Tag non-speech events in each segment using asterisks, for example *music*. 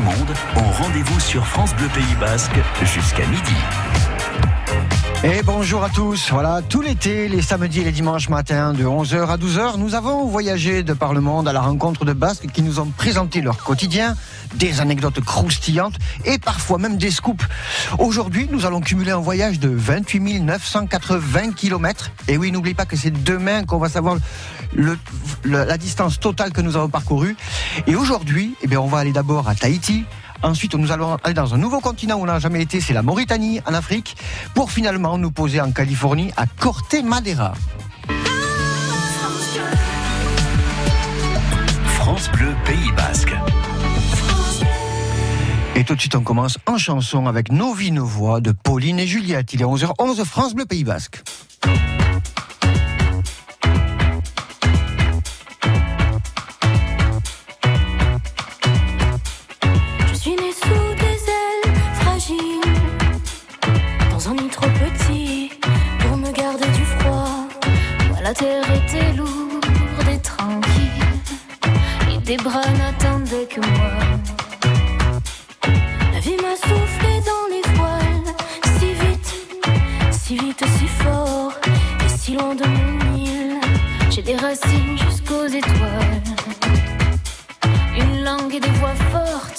monde ont rendez-vous sur France Bleu Pays Basque jusqu'à midi. Et bonjour à tous. Voilà, tout l'été, les samedis et les dimanches matins, de 11h à 12h, nous avons voyagé de par le monde à la rencontre de Basques qui nous ont présenté leur quotidien, des anecdotes croustillantes et parfois même des scoops. Aujourd'hui, nous allons cumuler un voyage de 28 980 km. Et oui, n'oubliez pas que c'est demain qu'on va savoir le, la distance totale que nous avons parcourue. Et aujourd'hui, eh bien, on va aller d'abord à Tahiti, Ensuite, nous allons aller dans un nouveau continent où on n'a jamais été, c'est la Mauritanie, en Afrique, pour finalement nous poser en Californie, à Corte Madera. France Bleu Pays Basque. Et tout de suite, on commence en chanson avec Nos vies, nos voix de Pauline et Juliette. Il est 11h11, France Bleu Pays Basque. Des bras n'attendaient que moi. La vie m'a soufflé dans les voiles, si vite, si vite, si fort, et si loin de mon île. J'ai des racines jusqu'aux étoiles, une langue et des voix fortes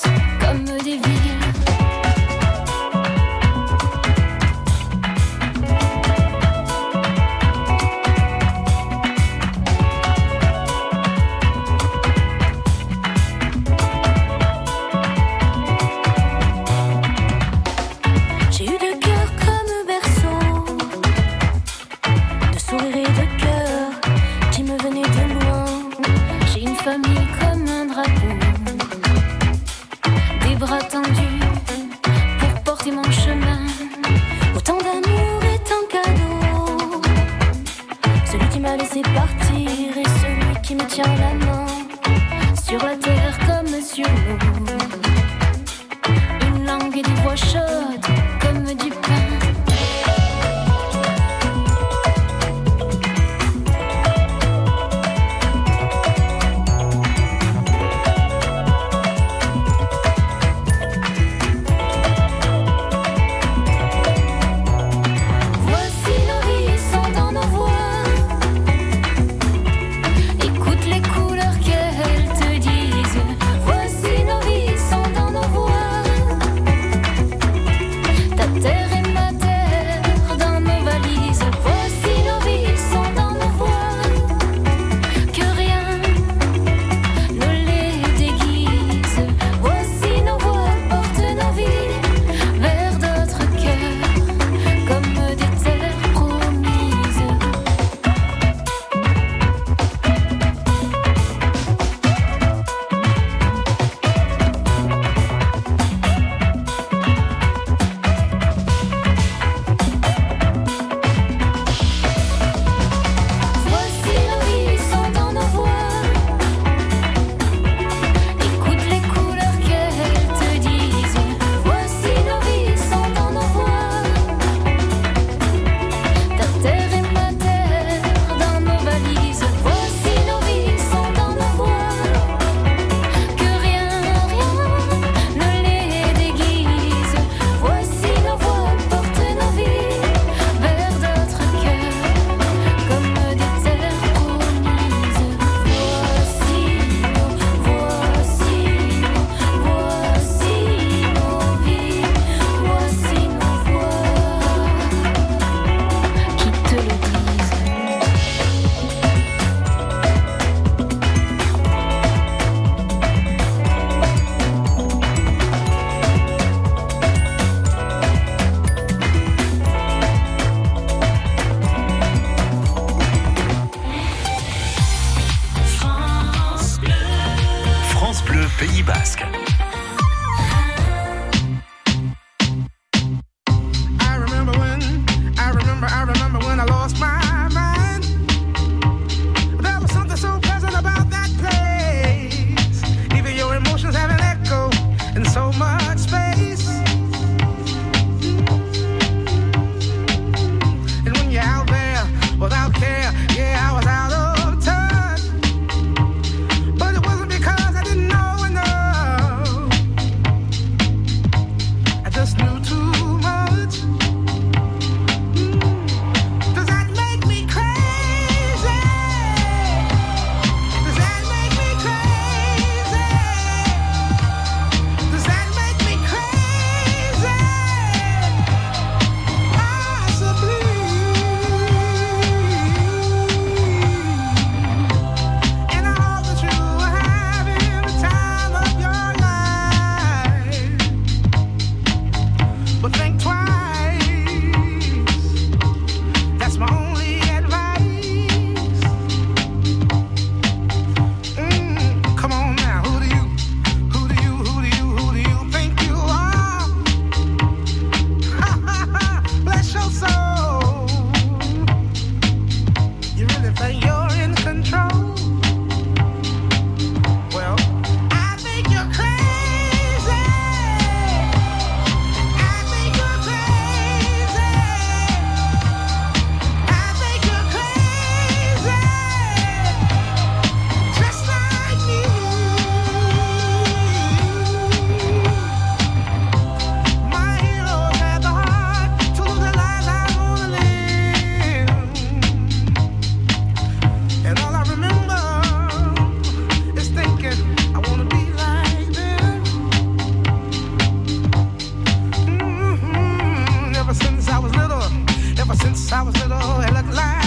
since I was little, it looked like.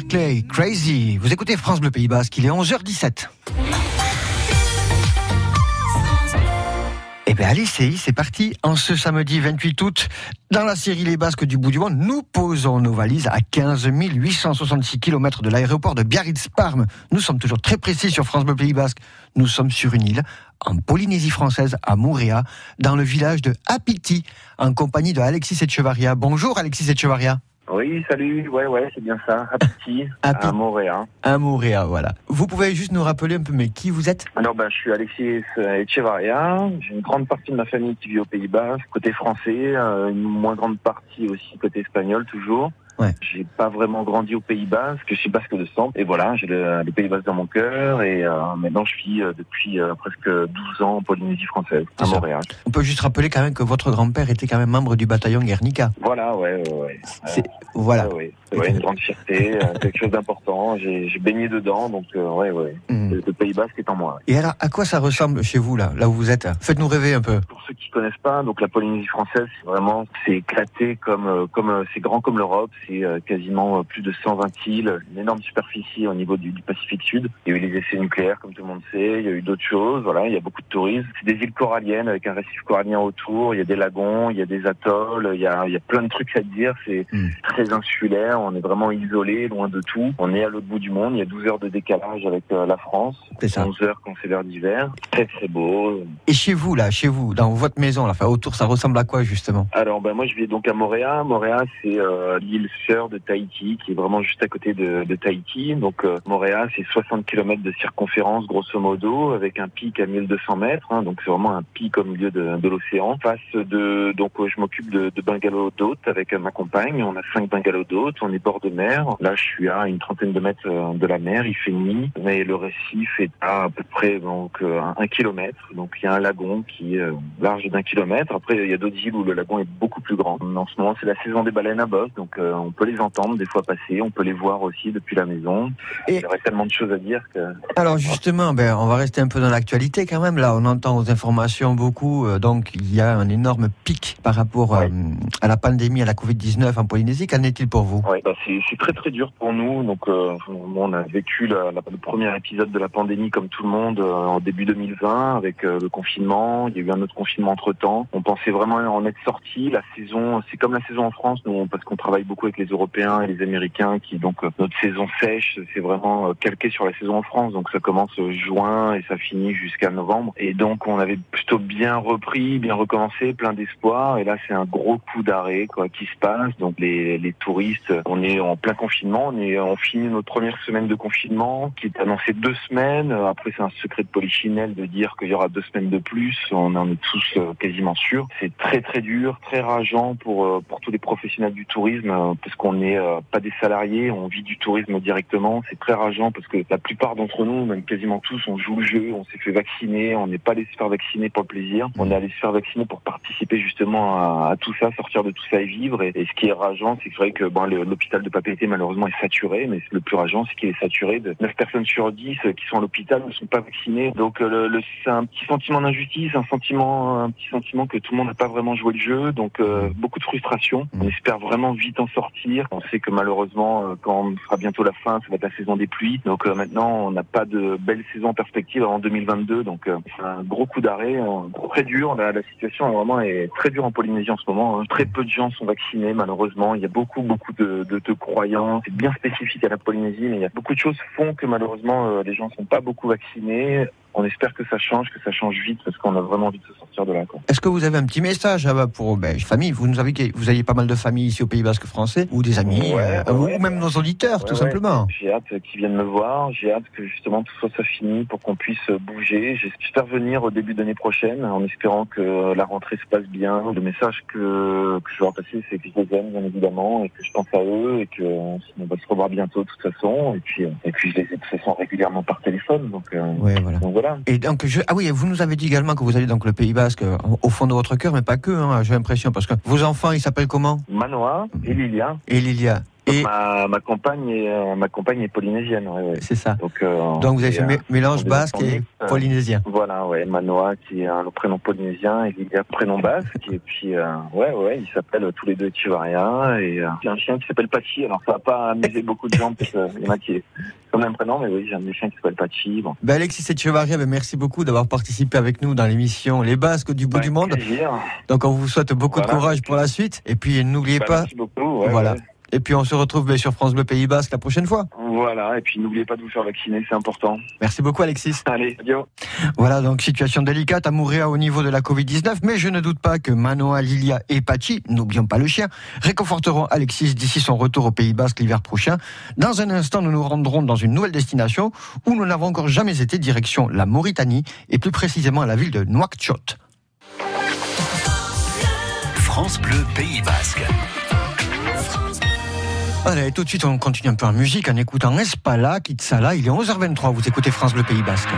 Barclay, Crazy. Vous écoutez France Bleu Pays Basque, il est 11h17. Eh bien, allez, c'est parti. En ce samedi 28 août, dans la série Les Basques du bout du monde, nous posons nos valises à 15 866 km de l'aéroport de Biarritz-Parme. Nous sommes toujours très précis sur France Bleu Pays Basque. Nous sommes sur une île, en Polynésie française, à Moorea, dans le village de Apiti, en compagnie de Alexis Etchevaria. Bonjour Alexis Etchevaria. Oui, salut, ouais, ouais, c'est bien ça, à Petit, *laughs* à Montréal. À Montréal, voilà. Vous pouvez juste nous rappeler un peu, mais qui vous êtes? Alors, ben, je suis Alexis Echevarria, j'ai une grande partie de ma famille qui vit aux Pays-Bas, côté français, euh, une moins grande partie aussi côté espagnol, toujours. Ouais. J'ai pas vraiment grandi aux Pays-Bas, parce que je suis basque de sang. Et voilà, j'ai le, les Pays-Bas dans mon cœur. Et euh, maintenant, je vis euh, depuis euh, presque 12 ans en Polynésie française, à Montréal. On peut juste rappeler quand même que votre grand-père était quand même membre du bataillon Guernica. Voilà, ouais, ouais. ouais. voilà. Ouais, ouais. une grande fierté, quelque chose d'important. J'ai baigné dedans, donc ouais, ouais. Mm. Le Pays Basque est en moi. Et alors, à quoi ça ressemble chez vous, là, là où vous êtes? Faites-nous rêver un peu. Pour ceux qui connaissent pas, donc la Polynésie française, c'est vraiment, c'est éclaté comme, comme, c'est grand comme l'Europe. Euh, quasiment euh, plus de 120 îles, une énorme superficie au niveau du, Pacifique Sud. Il y a eu les essais nucléaires, comme tout le monde sait. Il y a eu d'autres choses. Voilà, il y a beaucoup de tourisme. C'est des îles coralliennes avec un récif corallien autour. Il y a des lagons, il y a des atolls. Il y a, il y a plein de trucs à dire. C'est hmm. très insulaire. On est vraiment isolé, loin de tout. On est à l'autre bout du monde. Il y a 12 heures de décalage avec euh, la France. C'est 11 heures quand c'est l'heure d'hiver. Très très beau. Et chez vous là, chez vous, dans votre maison, là, enfin, autour, ça ressemble à quoi justement? Alors ben moi je vis donc à Montréal. Montréal c'est l'île de Tahiti, qui est vraiment juste à côté de, de Tahiti. Donc euh, Montréal, c'est 60 km de circonférence, grosso modo, avec un pic à 1200 mètres. Hein, donc c'est vraiment un pic au milieu de, de l'océan. Face de, donc euh, je m'occupe de, de bungalows d'hôtes avec ma compagne. On a cinq bungalows d'hôtes. On est bord de mer. Là, je suis à une trentaine de mètres euh, de la mer. Il fait nuit, mais le récif est à à peu près donc un kilomètre. Donc il y a un lagon qui est large d'un kilomètre. Après, il y a d'autres îles où le lagon est beaucoup plus grand. En ce moment, c'est la saison des baleines à bosse, donc on peut les entendre des fois passer. On peut les voir aussi depuis la maison. Et il y aurait tellement de choses à dire que. Alors justement, ben, on va rester un peu dans l'actualité quand même. Là, on entend aux informations beaucoup. Euh, donc, il y a un énorme pic par rapport euh, à la pandémie, à la Covid-19 en Polynésie. Qu'en est-il pour vous? Bah, c'est très très dur pour nous. Donc, euh, on a vécu la, le premier épisode de la pandémie comme tout le monde en début 2020 avec le confinement. Il y a eu un autre confinement entre temps. On pensait vraiment en être sorti. La saison, c'est comme la saison en France, nous, parce qu'on travaille beaucoup les Européens et les Américains qui donc euh, notre saison sèche, c'est vraiment euh, calqué sur la saison en France. Donc ça commence juin et ça finit jusqu'à novembre. Et donc on avait plutôt bien repris, bien recommencé, plein d'espoir. Et là c'est un gros coup d'arrêt quoi qui se passe. Donc les, les touristes, on est en plein confinement. On est on finit notre première semaine de confinement qui est annoncée deux semaines. Après c'est un secret de polichinelle de dire qu'il y aura deux semaines de plus. On en est tous euh, quasiment sûrs. C'est très très dur, très rageant pour pour tous les professionnels du tourisme parce qu'on n'est pas des salariés, on vit du tourisme directement. C'est très rageant parce que la plupart d'entre nous, même quasiment tous, on joue le jeu, on s'est fait vacciner, on n'est pas allé se faire vacciner pour le plaisir, on est allé se faire vacciner pour participer justement à, tout ça, sortir de tout ça et vivre. Et, ce qui est rageant, c'est vrai que bon, l'hôpital de Papeete malheureusement est saturé, mais le plus rageant, c'est qu'il est saturé de 9 personnes sur 10 qui sont à l'hôpital ne sont pas vaccinées. Donc le, le c'est un petit sentiment d'injustice, un sentiment, un petit sentiment que tout le monde n'a pas vraiment joué le jeu. Donc euh, beaucoup de frustration. On espère vraiment vite en sortir. On sait que malheureusement, euh, quand on sera bientôt la fin, ça va être la saison des pluies. Donc euh, maintenant, on n'a pas de belle saison en perspective en 2022. Donc euh, c'est un gros coup d'arrêt, très dur. La, la, situation vraiment est très dure en Polynésie en ce moment. Hein. Très peu de gens sont vaccinés, malheureusement. Il y a beaucoup, beaucoup de, de, de croyants. C'est bien spécifique à la Polynésie, mais il y a beaucoup de choses font que malheureusement les gens ne sont pas beaucoup vaccinés on espère que ça change, que ça change vite, parce qu'on a vraiment envie de se sortir de là. Est-ce que vous avez un petit message pour ben, famille? Vous nous avez vous avez pas mal de familles ici au Pays Basque français, ou des amis, euh, ou même nos auditeurs, tout simplement. J'ai hâte qu'ils viennent me voir. J'ai hâte que justement tout soit ça fini pour qu'on puisse bouger. J'espère venir au début d'année prochaine, en espérant que la rentrée se passe bien. Le message que, que je veux passer, c'est que je les aime bien évidemment, et que je pense à eux, et que on va se revoir bientôt de toute façon. Et puis, et puis je les ai de toute façon régulièrement par téléphone. Donc, euh, voilà. donc et donc, je, ah oui, vous nous avez dit également que vous allez donc le Pays Basque euh, au fond de votre cœur, mais pas que, hein, j'ai l'impression, parce que vos enfants, ils s'appellent comment? Manoa et Lilia. Et Lilia. Et Ma, ma compagne est euh, ma compagne est polynésienne. Ouais, ouais. c'est ça. Donc, euh, Donc vous avez fait euh, mé- mélange est basque et euh, polynésien. Voilà, ouais, Manoa qui est un prénom polynésien et Lilia prénom basque. Et puis, ouais, ouais, ils s'appellent tous les deux Chivaria. Et j'ai un chien qui s'appelle Pachi. Alors, ça va pas amuser beaucoup de gens parce qu'il y en a qui ont le même prénom, mais oui, j'ai un des chiens qui s'appelle Pachi. Bon. Ben Alexis Echevarria, ben merci beaucoup d'avoir participé avec nous dans l'émission Les Basques du bout du monde. plaisir. Donc on vous souhaite beaucoup de courage pour la suite. Et puis n'oubliez Bah, pas. Merci beaucoup. ouais, Voilà. ouais. Et puis on se retrouve ben, sur France Bleu Pays Basque la prochaine fois. Voilà, et puis n'oubliez pas de vous faire vacciner, c'est important. Merci beaucoup Alexis. Allez, adieu. Voilà donc situation délicate à Mouréa au niveau de la Covid-19, mais je ne doute pas que Manoa, Lilia et Pachi, n'oublions pas le chien, réconforteront Alexis d'ici son retour au Pays Basque l'hiver prochain. Dans un instant, nous nous rendrons dans une nouvelle destination où nous n'avons encore jamais été, direction la Mauritanie et plus précisément la ville de Nouakchott. France Bleu Pays Basque. Allez, tout de suite, on continue un peu en musique en écoutant Espala, Kitsala. Il est 11h23, vous écoutez France Bleu Pays Basque.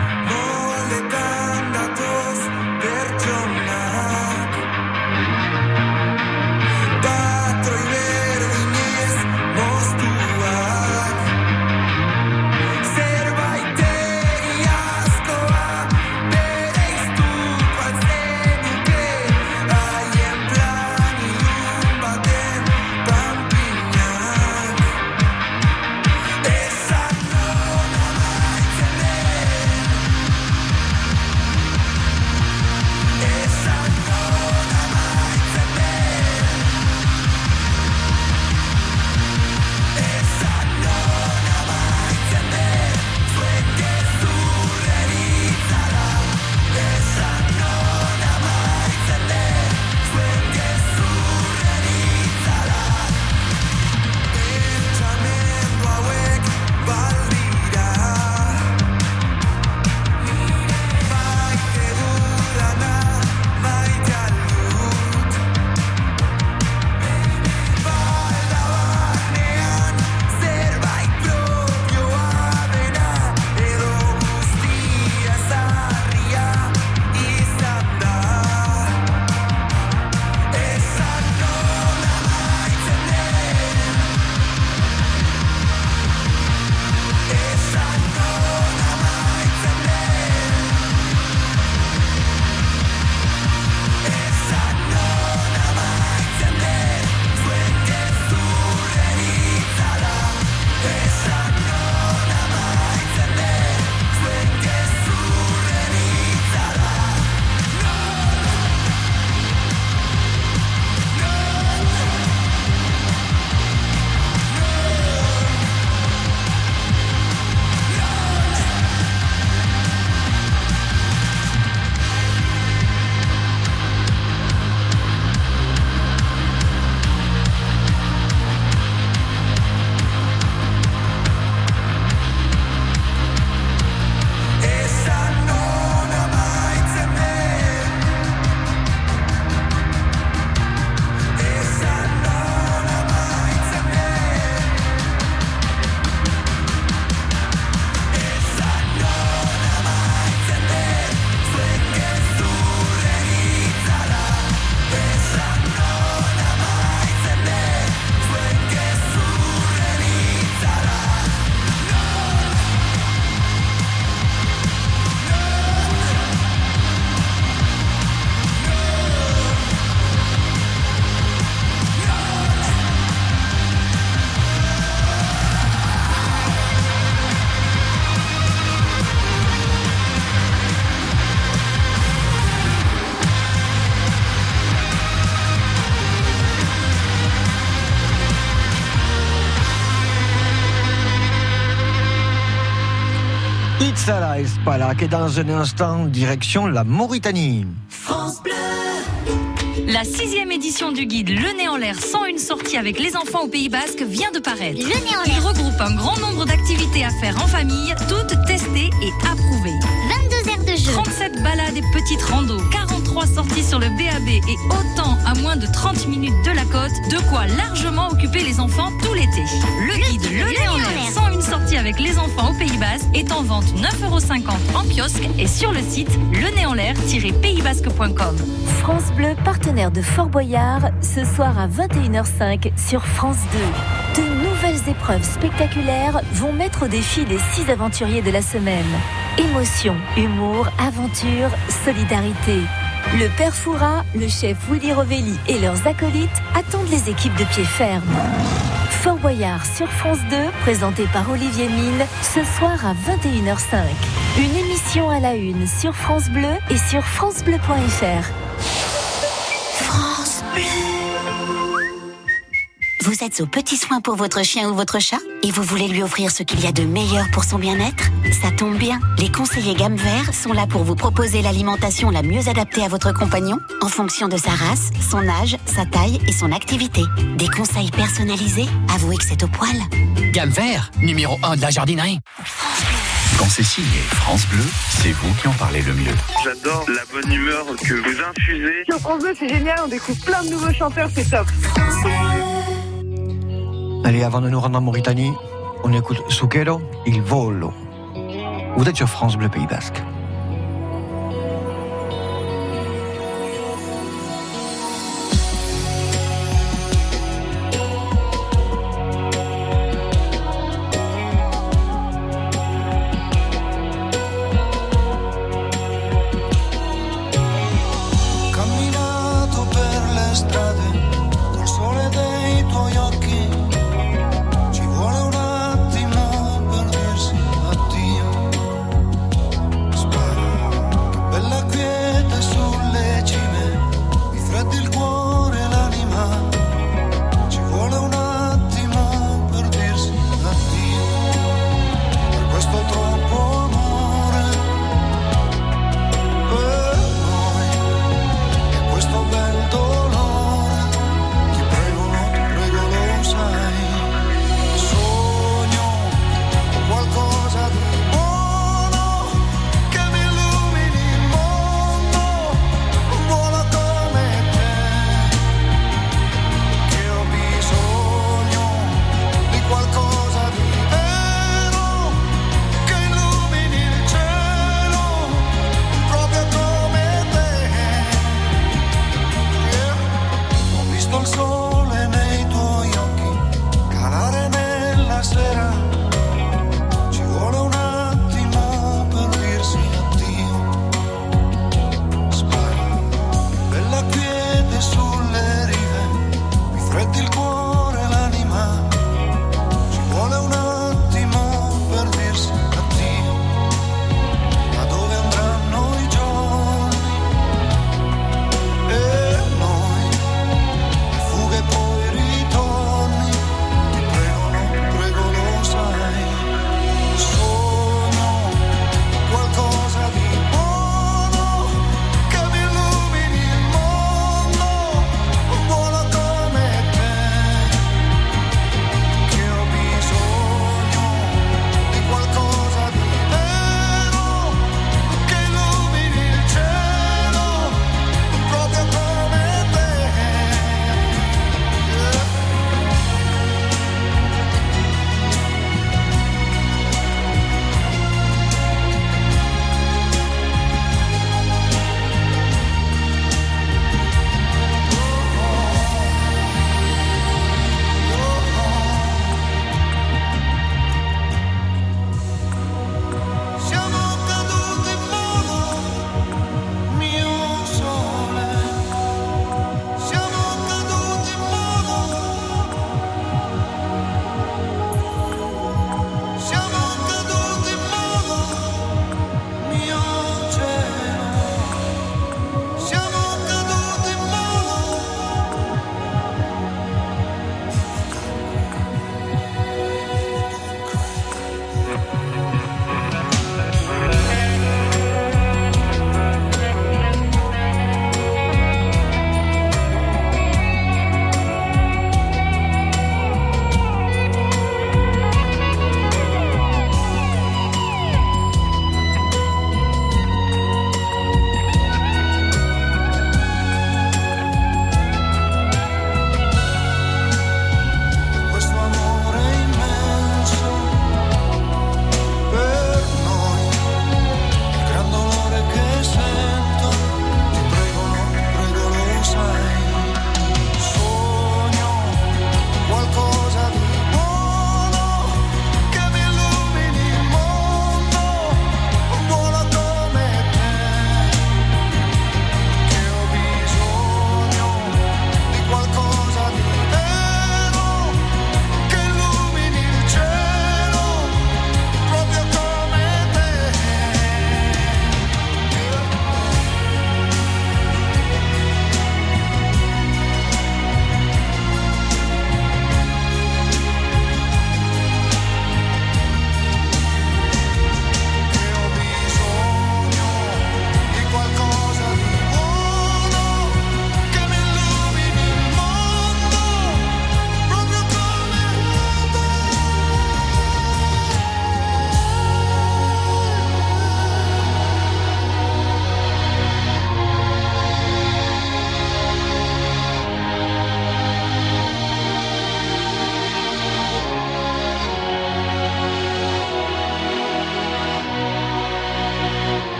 Espala, qui est dans un instant direction la Mauritanie. La sixième édition du guide Le Nez en l'air sans une sortie avec les enfants au Pays Basque vient de paraître. Le nez en Il l'air. regroupe un grand nombre d'activités à faire en famille, toutes testées et approuvées. 22 heures de jeu. 37 balades et petites randos, 43 sorties sur le BAB et autant à moins de 30 minutes de la côte, de quoi largement occuper les enfants tout l'été. Le, guide Le, Nez en l'air sans une sortie avec les enfants au Pays Basque est en vente 9,50€ en kiosque et sur le site lenéenlair-paysbasque.com. France Bleu, partenaire de Fort Boyard, ce soir à 21h05 sur France 2. De nouvelles épreuves spectaculaires vont mettre au défi les six aventuriers de la semaine. Émotion, humour, aventure, solidarité. Le père Foura, le chef Willy Rovelli et leurs acolytes attendent les équipes de pied ferme. Fort Boyard sur France 2, présenté par Olivier Mine, ce soir à 21h05. Une émission à la une sur France Bleu et sur francebleu.fr. êtes aux petits soins pour votre chien ou votre chat et vous voulez lui offrir ce qu'il y a de meilleur pour son bien-être Ça tombe bien, les conseillers gamme vert sont là pour vous proposer l'alimentation la mieux adaptée à votre compagnon en fonction de sa race, son âge, sa taille et son activité. Des conseils personnalisés Avouez que c'est au poil. Gamme vert, numéro 1 de la jardinerie. Quand c'est signé France Bleu, c'est vous qui en parlez le mieux. J'adore la bonne humeur que vous infusez. Sur France 2, c'est génial, on découvre plein de nouveaux chanteurs, c'est top. Allez, avant de nous rendre en Mauritanie, on écoute Suquero, Il Volo. Vous êtes sur France Bleu Pays Basque.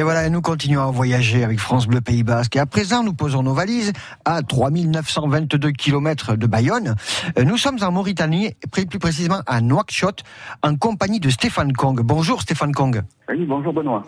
Et voilà, nous continuons à voyager avec France Bleu Pays Basque. Et à présent, nous posons nos valises à 3922 km de Bayonne. Euh, Nous sommes en Mauritanie, plus précisément à Nouakchott, en compagnie de Stéphane Kong. Bonjour Stéphane Kong. Oui, bonjour Benoît.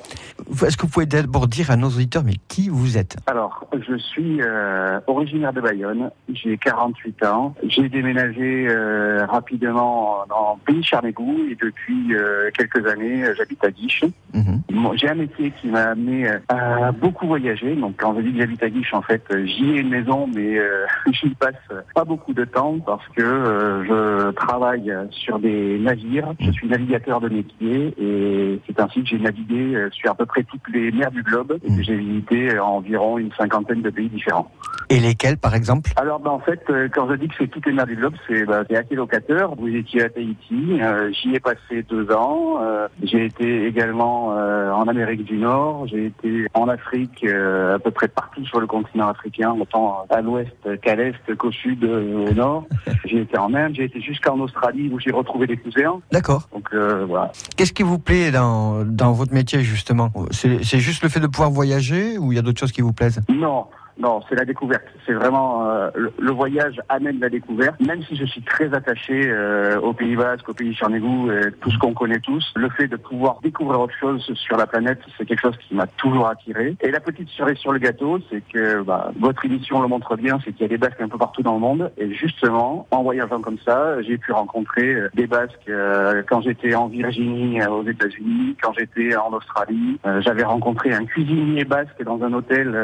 Est-ce que vous pouvez d'abord dire à nos auditeurs, mais qui vous êtes? Alors, je suis euh, originaire de Bayonne, j'ai 48 ans, j'ai déménagé euh, rapidement dans le pays Charnégou et depuis euh, quelques années, j'habite à Guiche. Bon, j'ai un métier qui m'a amené euh, à beaucoup voyager, donc quand je dis que j'habite à Guiche, en fait, euh, j'y ai une maison, mais euh, *laughs* j'y passe pas beaucoup de temps parce que euh, je travaille sur des navires, je suis navigateur de métier et c'est ainsi que j'ai navigué euh, sur à peu près toutes les mers du globe et que j'ai visité environ une cinquantaine de pays différents. Et lesquels, par exemple? Alors, ben, en fait, quand je dis que c'est toutes les mers du globe, c'est ben, c'est assez locateur. Vous étiez à Tahiti, euh, j'y ai passé deux ans. euh, j'ai été également euh, en Amérique du Nord. J'ai été en Afrique, euh, à peu près partout sur le continent africain, autant à l'ouest qu'à l'est, qu'au sud, euh, au nord. *laughs* J'ai été en Inde, j'ai été jusqu'en Australie où j'ai retrouvé des cousins. D'accord. Donc euh, voilà. Qu'est-ce qui vous plaît dans, dans votre métier, justement? C'est c'est juste le fait de pouvoir voyager ou il y a d'autres choses qui vous plaisent? Non, non, c'est la découverte. C'est vraiment euh, le, voyage amène la découverte. Même si je suis très attaché euh, au Pays Basque, au Pays Charnégou, euh, tout ce qu'on connaît tous, le fait de pouvoir découvrir autre chose sur la planète, c'est quelque chose qui m'a toujours attiré. Et la petite cerise sur le gâteau, c'est que bah, votre émission le montre bien, c'est qu'il y a des Basques un peu partout dans le monde. Et justement, en voyageant comme ça, j'ai pu rencontrer euh, des Basques euh, quand j'étais en Virginie, euh, aux États-Unis, quand j'étais en Australie. J'avais rencontré un cuisinier basque dans un hôtel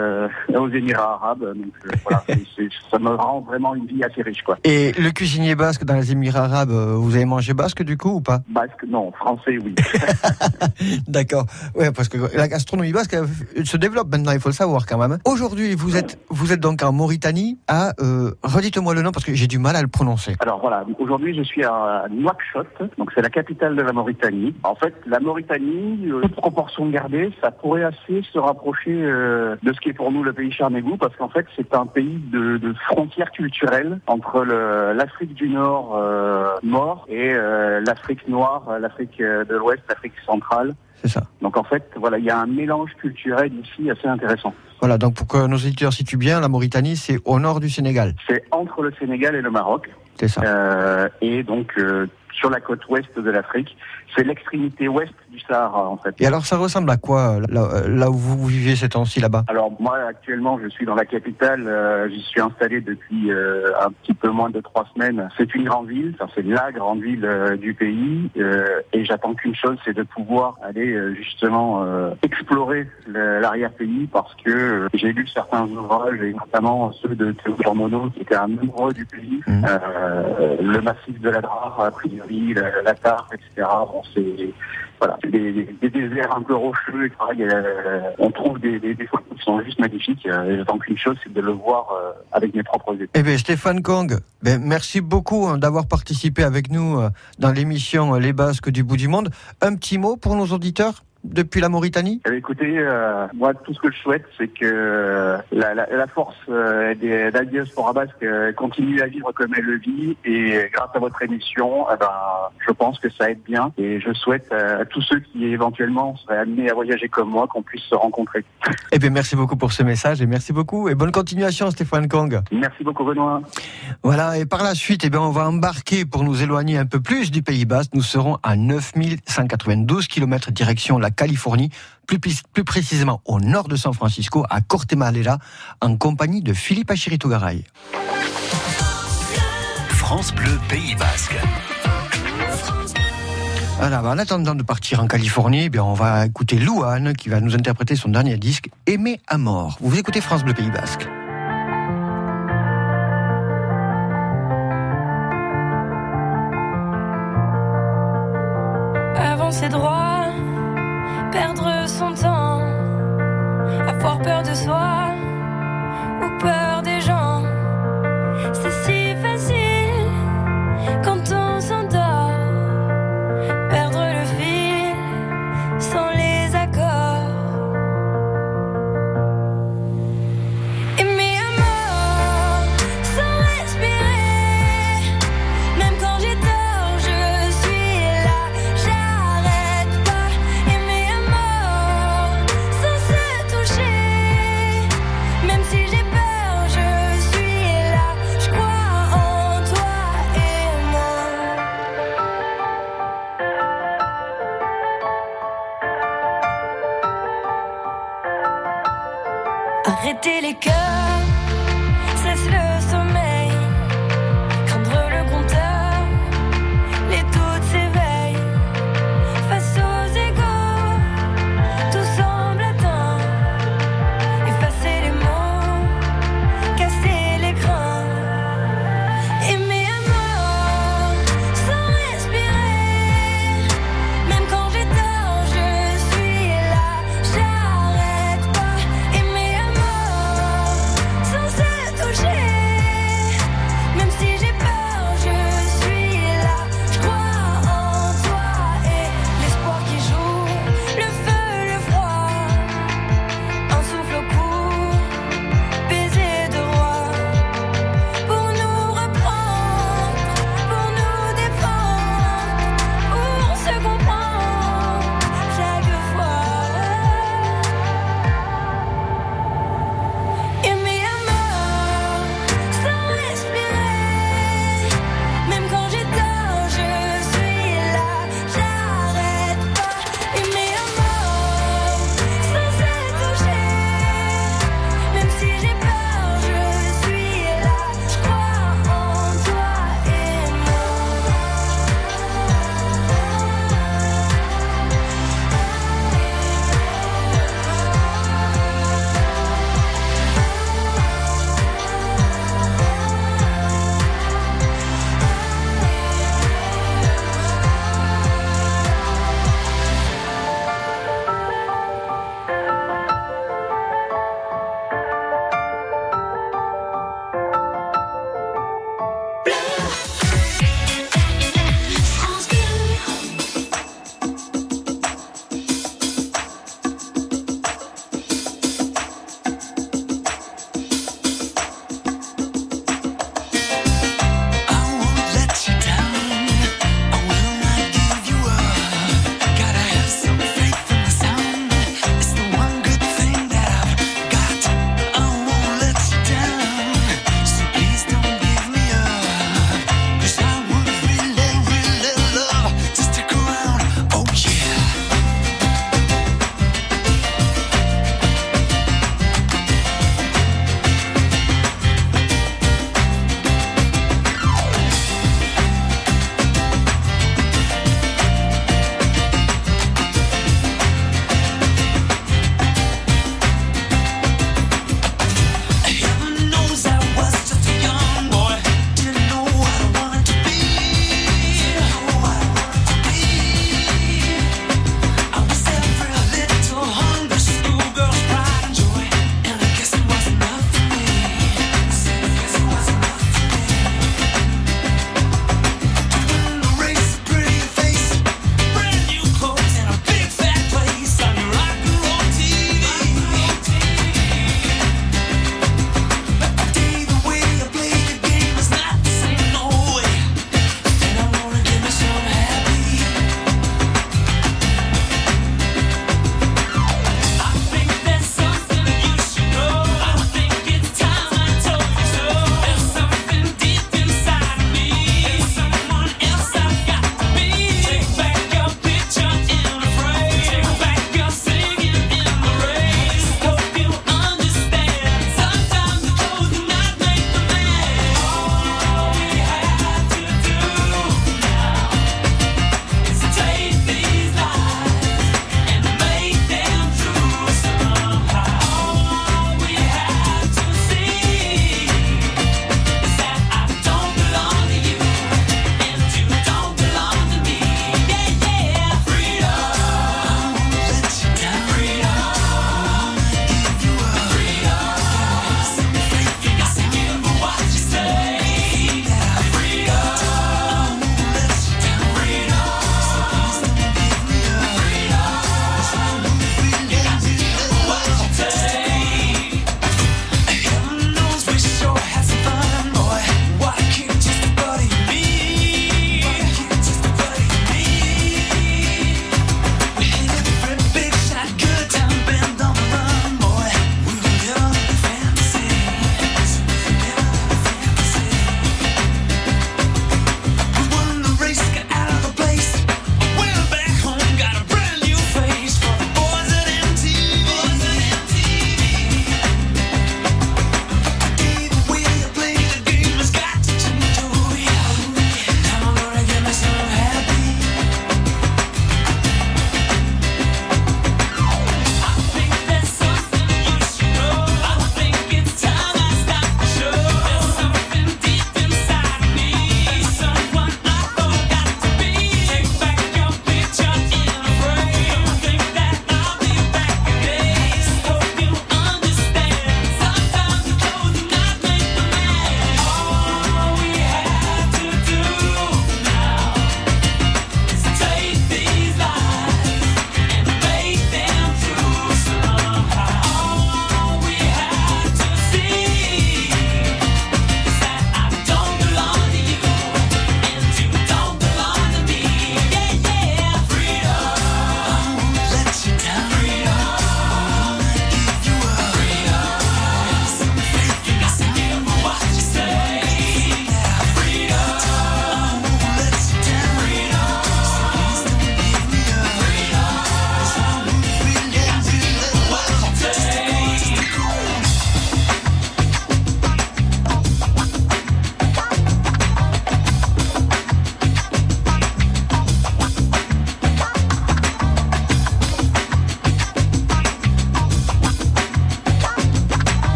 aux Émirats arabes. Donc euh, voilà, *laughs* ça me rend vraiment une vie assez riche, quoi. Et le cuisinier basque dans les Émirats arabes, euh, vous avez mangé basque du coup ou pas? Basque, non. Français, oui. *laughs* D'accord. Ouais, parce que la gastronomie basque elle se développe maintenant, il faut le savoir quand même. Aujourd'hui, vous êtes, vous êtes donc en Mauritanie à, euh, redites-moi le nom parce que j'ai du mal à le prononcer. Alors voilà, aujourd'hui je suis à Nouakchott, donc c'est la capitale de la Mauritanie. En fait, la Mauritanie, euh, toute proportion gardée, ça pourrait assez se rapprocher euh, de ce qui est pour nous le pays Parce qu'en fait c'est un pays de, de frontières culturelles entre l'Afrique du Nord euh, nord et euh, l'Afrique noire, euh, l'Afrique euh, de l'Ouest, l'Afrique centrale. C'est ça. Donc en fait, voilà, il y a un mélange culturel ici assez intéressant. Voilà, donc pour que nos éditeurs situent bien, la Mauritanie, c'est au nord du Sénégal. C'est entre le Sénégal et le Maroc. C'est ça. Euh, et donc euh, sur la côte ouest de l'Afrique. C'est l'extrémité ouest du Sahara en fait. Et alors, ça ressemble à quoi là, là où vous vivez ces temps-ci là-bas? Alors moi actuellement je suis dans la capitale, euh, j'y suis installé depuis euh, un petit peu moins de trois semaines. C'est une grande ville, enfin, c'est la grande ville euh, du pays euh, et j'attends qu'une chose, c'est de pouvoir aller euh, justement euh, explorer l'arrière-pays parce que euh, j'ai lu certains ouvrages et notamment ceux de Théodore Monod qui était un amoureux du pays, euh, le massif de la Drare, a priori, la, la etc. C'est voilà, des, déserts un peu rocheux, euh, on trouve des, photos qui sont juste magnifiques. euh, j'attends qu'une chose, c'est de le voir euh, avec mes propres yeux. Eh bien, Stéphane Kong, ben, merci beaucoup hein, d'avoir participé avec nous dans l'émission Les Basques du bout du monde. Un petit mot pour nos auditeurs? Depuis la Mauritanie? Eh bien, écoutez, euh, moi, tout ce que je souhaite, c'est que euh, la, la, la force euh, des, diaspora basque euh, continue à vivre comme elle le vit. Et grâce à votre émission, eh ben, je pense que ça aide bien. Et je souhaite à tous ceux qui éventuellement seraient amenés à voyager comme moi qu'on puisse se rencontrer. *laughs* Eh bien, merci beaucoup pour ce message et merci beaucoup et bonne continuation, Stéphane Kong. Merci beaucoup, Benoît. Voilà, et par la suite, eh bien, on va embarquer pour nous éloigner un peu plus du Pays Basque. Nous serons à 9192 km direction la Californie, plus, plus précisément au nord de San Francisco, à Cortemalela, en compagnie de Philippe Achirito-Garay. France Bleu Pays Basque. Alors, en attendant de partir en Californie, eh bien, on va écouter Louane qui va nous interpréter son dernier disque, Aimer à mort. Vous écoutez France Bleu Pays Basque. avancer droit, son peur de soi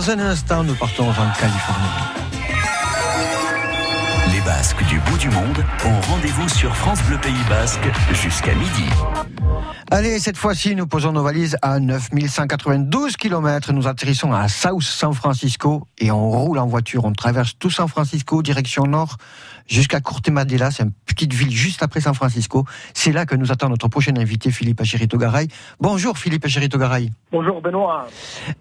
Dans un instant, nous partons en Californie. Les Basques du bout du monde ont rendez-vous sur France Bleu Pays Basque jusqu'à midi. Allez, cette fois-ci, nous posons nos valises à 9192 km. Nous atterrissons à South San Francisco et on roule en voiture. On traverse tout San Francisco, direction nord, jusqu'à Corte-Madela. C'est une petite ville juste après San Francisco. C'est là que nous attend notre prochain invité, Philippe Achirito Garay. Bonjour, Philippe Achirito Garay. Bonjour, Benoît.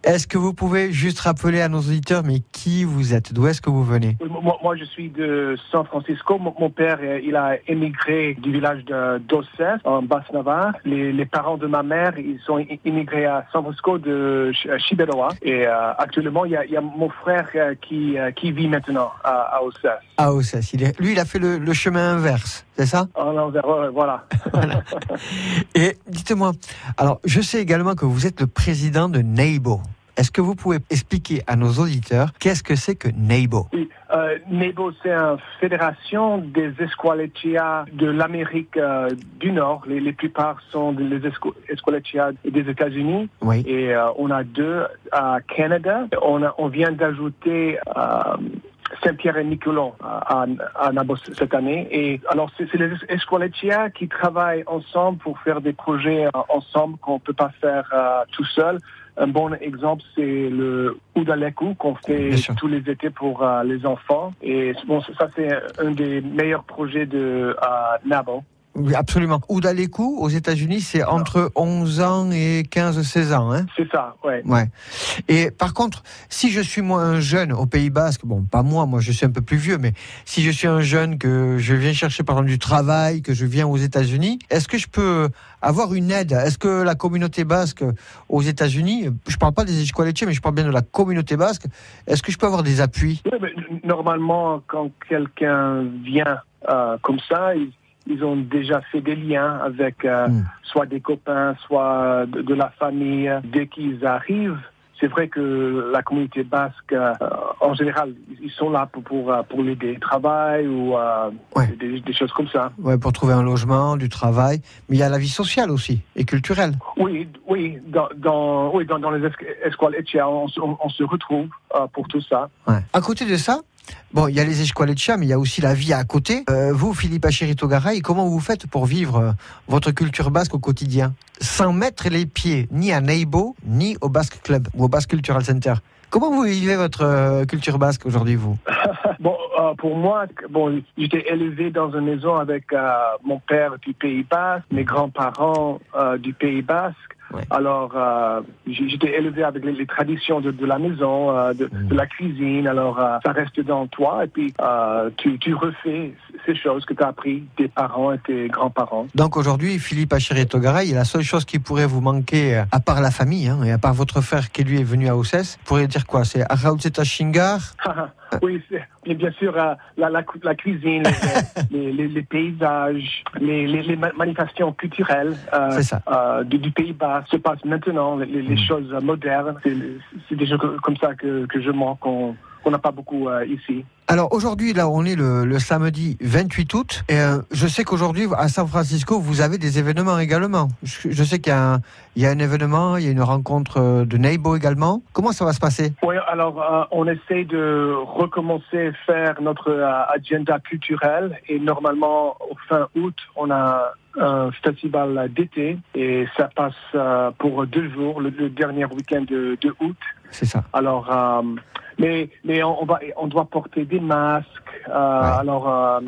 Est-ce que vous pouvez juste rappeler à nos auditeurs, mais qui vous êtes? D'où est-ce que vous venez? Moi, moi, je suis de San Francisco. Mon, mon père, euh, il a émigré du village de d'Ossès, en Basse-Navarre. Les, les parents de ma mère, ils sont immigrés à San Francisco de Ch- Chiberoa. Et euh, actuellement, il y, a, il y a mon frère euh, qui, qui vit maintenant à, à Ossès. Ah, Ossès. Il est... Lui, il a fait le, le chemin inverse, c'est ça? En envers, ouais, *laughs* voilà. Et dites-moi, alors je sais également que vous êtes le président de NABO. Est-ce que vous pouvez expliquer à nos auditeurs qu'est-ce que c'est que NABO Oui, euh, NEBO, c'est une fédération des esqualetia de l'Amérique euh, du Nord. Les, les plupart sont des esqualetia des États-Unis. Oui. Et euh, on a deux à Canada. On, a- on vient d'ajouter euh, Saint-Pierre et Miquelon à, à, à Nabos cette année. Et alors, c'est les esqualetia qui travaillent ensemble pour faire des projets euh, ensemble qu'on ne peut pas faire euh, tout seul. Un bon exemple, c'est le Oudaleku qu'on fait tous les étés pour euh, les enfants. Et bon, ça, c'est un des meilleurs projets de euh, Nabo. Oui, absolument. Oudaleku, aux États-Unis, c'est entre 11 ans et 15-16 ans. Hein C'est ça, ouais. ouais. Et par contre, si je suis moi un jeune au Pays Basque, bon, pas moi, moi je suis un peu plus vieux, mais si je suis un jeune que je viens chercher par exemple du travail, que je viens aux États-Unis, est-ce que je peux avoir une aide? Est-ce que la communauté basque aux États-Unis, je parle pas des esqualetiers, mais je parle bien de la communauté basque, est-ce que je peux avoir des appuis? Oui, mais normalement, quand quelqu'un vient euh, comme ça, ils ont déjà fait des liens avec euh, Mm. soit des copains, soit de, de la famille. Dès qu'ils arrivent, c'est vrai que la communauté basque, euh, en général, ils sont là pour, pour, euh, pour l'aider. Travail ou euh, Ouais. des, des choses comme ça. Ouais, pour trouver un logement, du travail, mais il y a la vie sociale aussi et culturelle. Oui, oui, dans, dans, oui, dans, dans les esc- escoles Etchia, on, se- on, on se retrouve euh, pour tout ça. Ouais. À côté de ça, bon, il y a les esqualecha, mais il y a aussi la vie à côté. Euh, vous, Philippe Achirito Garay, comment vous faites pour vivre euh, votre culture basque au quotidien? Sans mettre les pieds ni à Neibo, ni au Basque Club ou au Basque Cultural Center. Comment vous vivez votre euh, culture basque aujourd'hui, vous? *laughs* Bon, pour moi, bon, j'étais élevé dans une maison avec mon père du Pays Basque, mes grands-parents du Pays Basque. Ouais. Alors, euh, j'étais élevé avec les, les traditions de, de la maison, euh, de, de la cuisine. Alors, euh, ça reste dans toi et puis euh, tu, tu refais ces choses que tu as appris tes parents et tes grands-parents. Donc aujourd'hui, Philippe Achirito Garay, la seule chose qui pourrait vous manquer, euh, à part la famille, hein, et à part votre frère qui lui est venu à Ossès, pourriez dire quoi? C'est Arauzeta Shingar? *laughs* *laughs* oui, bien, sûr, euh, la, la, cu- la cuisine, les, *laughs* les, les- les paysages, les, les, les ma- manifestations culturelles euh, ça. euh, du, du Pays Bas se passent maintenant, les, Mm. choses modernes. C'est des choses comme ça que, que je manque, qu'on n'a pas beaucoup ici. Alors aujourd'hui, là, on est le, le samedi 28 août. Et euh, je sais qu'aujourd'hui, à San Francisco, vous avez des événements également. Je, je sais qu'il y, a un- il y a un événement, il y a une rencontre euh, de Neighbor également. Comment ça va se passer? Oui, alors euh, on essaie de recommencer à faire notre euh, agenda culturel et normalement au fin août on a un festival d'été et ça passe euh, pour deux jours, le, le dernier week-end de, de août. C'est ça. Alors, mais mais on, on va on doit porter des masques. Euh, Alors euh,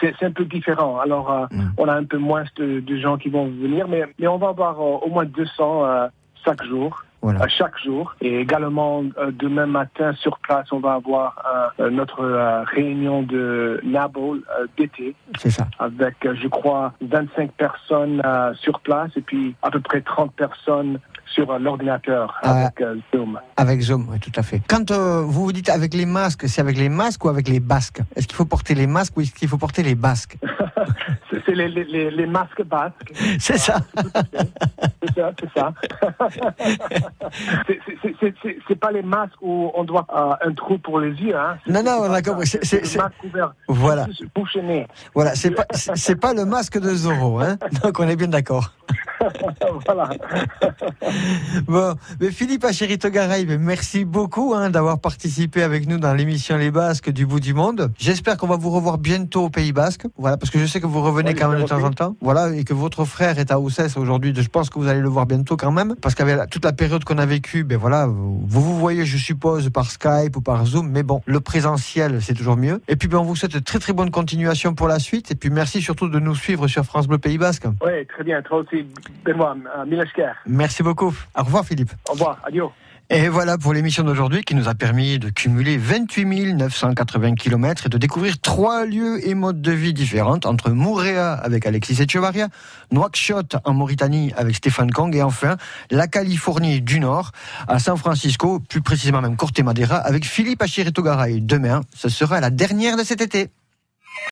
c'est c'est un peu différent. Alors euh, Mm. on a un peu moins de, de gens qui vont venir, mais mais on va avoir au moins 200 euh, chaque jour Voilà. à chaque jour. Et également, euh, demain matin, sur place, on va avoir euh, notre euh, réunion de NABO euh, d'été C'est ça. avec, je crois, 25 personnes sur place et puis à peu près 30 personnes sur l'ordinateur Ah. avec Zoom. Avec Zoom, oui, tout à fait. Quand vous vous dites avec les masques, c'est avec les masques ou avec les basques? Est-ce qu'il faut porter les masques ou est-ce qu'il faut porter les basques? *laughs* C'est les, les, les, masques basques. C'est ça. C'est ça, c'est ça. *laughs* C'est- pas les masques où on doit euh, un trou pour les yeux. Hein. Non, non, c'est on a compris. C'est- le masque ouvert. Voilà. Bouche. Voilà, c'est pas, pas le masque de Zorro, hein *laughs* Donc on est bien d'accord. *laughs* voilà. Bon, mais Philippe Achérito Garay, mais merci beaucoup hein, d'avoir participé avec nous dans l'émission Les Basques du bout du monde. J'espère qu'on va vous revoir bientôt au Pays Basque. Voilà, parce que je sais que vous revenez quand même de temps en temps. Voilà, et que votre frère est à Ossès aujourd'hui. Je pense que vous allez le voir bientôt quand même, parce qu'avec toute la période qu'on a vécue, ben voilà, vous vous voyez, je suppose, par Skype ou par Zoom, mais bon, le présentiel, c'est toujours mieux. Et puis, ben, on vous souhaite très très bonne continuation pour la suite. Et puis, merci surtout de nous suivre sur France Bleu Pays Basque. Oui, très bien. Toi aussi. Merci beaucoup. Au revoir, Philippe. Au revoir. Adieu. Et voilà pour l'émission d'aujourd'hui qui nous a permis de cumuler 28 980 km et de découvrir trois lieux et modes de vie différents entre Mouréa avec Alexis Echevarria, Nouakchott en Mauritanie avec Stéphane Kong et enfin la Californie du Nord à San Francisco, plus précisément même Corte Madera avec Philippe Achirito Garay. Demain, ce sera la dernière de cet été.